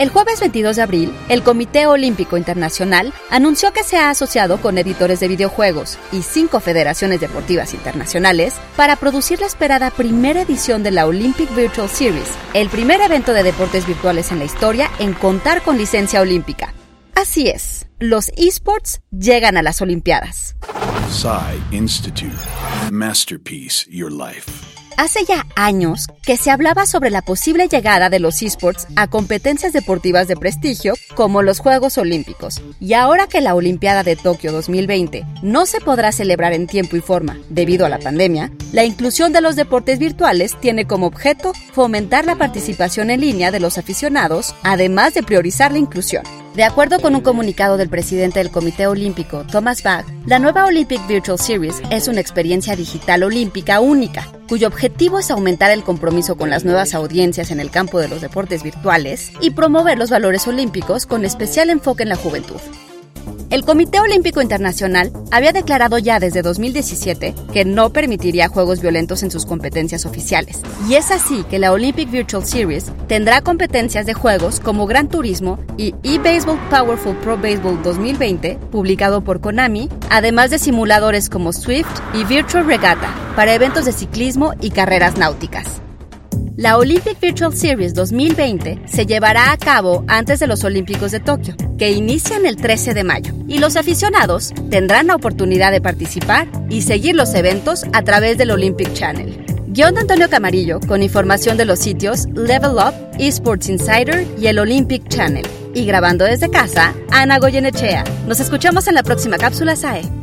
El jueves 22 de abril, el Comité Olímpico Internacional anunció que se ha asociado con editores de videojuegos y cinco federaciones deportivas internacionales para producir la esperada primera edición de la Olympic Virtual Series, el primer evento de deportes virtuales en la historia en contar con licencia olímpica. Así es, los esports llegan a las Olimpiadas. Masterpiece Your Life. Hace ya años que se hablaba sobre la posible llegada de los esports a competencias deportivas de prestigio como los Juegos Olímpicos. Y ahora que la Olimpiada de Tokio 2020 no se podrá celebrar en tiempo y forma debido a la pandemia, la inclusión de los deportes virtuales tiene como objeto fomentar la participación en línea de los aficionados, además de priorizar la inclusión. De acuerdo con un comunicado del presidente del Comité Olímpico, Thomas Bach, la nueva Olympic Virtual Series es una experiencia digital olímpica única, cuyo objetivo es aumentar el compromiso con las nuevas audiencias en el campo de los deportes virtuales y promover los valores olímpicos con especial enfoque en la juventud. El Comité Olímpico Internacional había declarado ya desde 2017 que no permitiría juegos violentos en sus competencias oficiales. Y es así que la Olympic Virtual Series tendrá competencias de juegos como Gran Turismo y eBaseball Powerful Pro Baseball 2020, publicado por Konami, además de simuladores como Swift y Virtual Regatta para eventos de ciclismo y carreras náuticas. La Olympic Virtual Series 2020 se llevará a cabo antes de los Olímpicos de Tokio, que inician el 13 de mayo, y los aficionados tendrán la oportunidad de participar y seguir los eventos a través del Olympic Channel. Guión de Antonio Camarillo con información de los sitios Level Up, Esports Insider y el Olympic Channel. Y grabando desde casa, Ana Goyenechea. Nos escuchamos en la próxima cápsula SAE.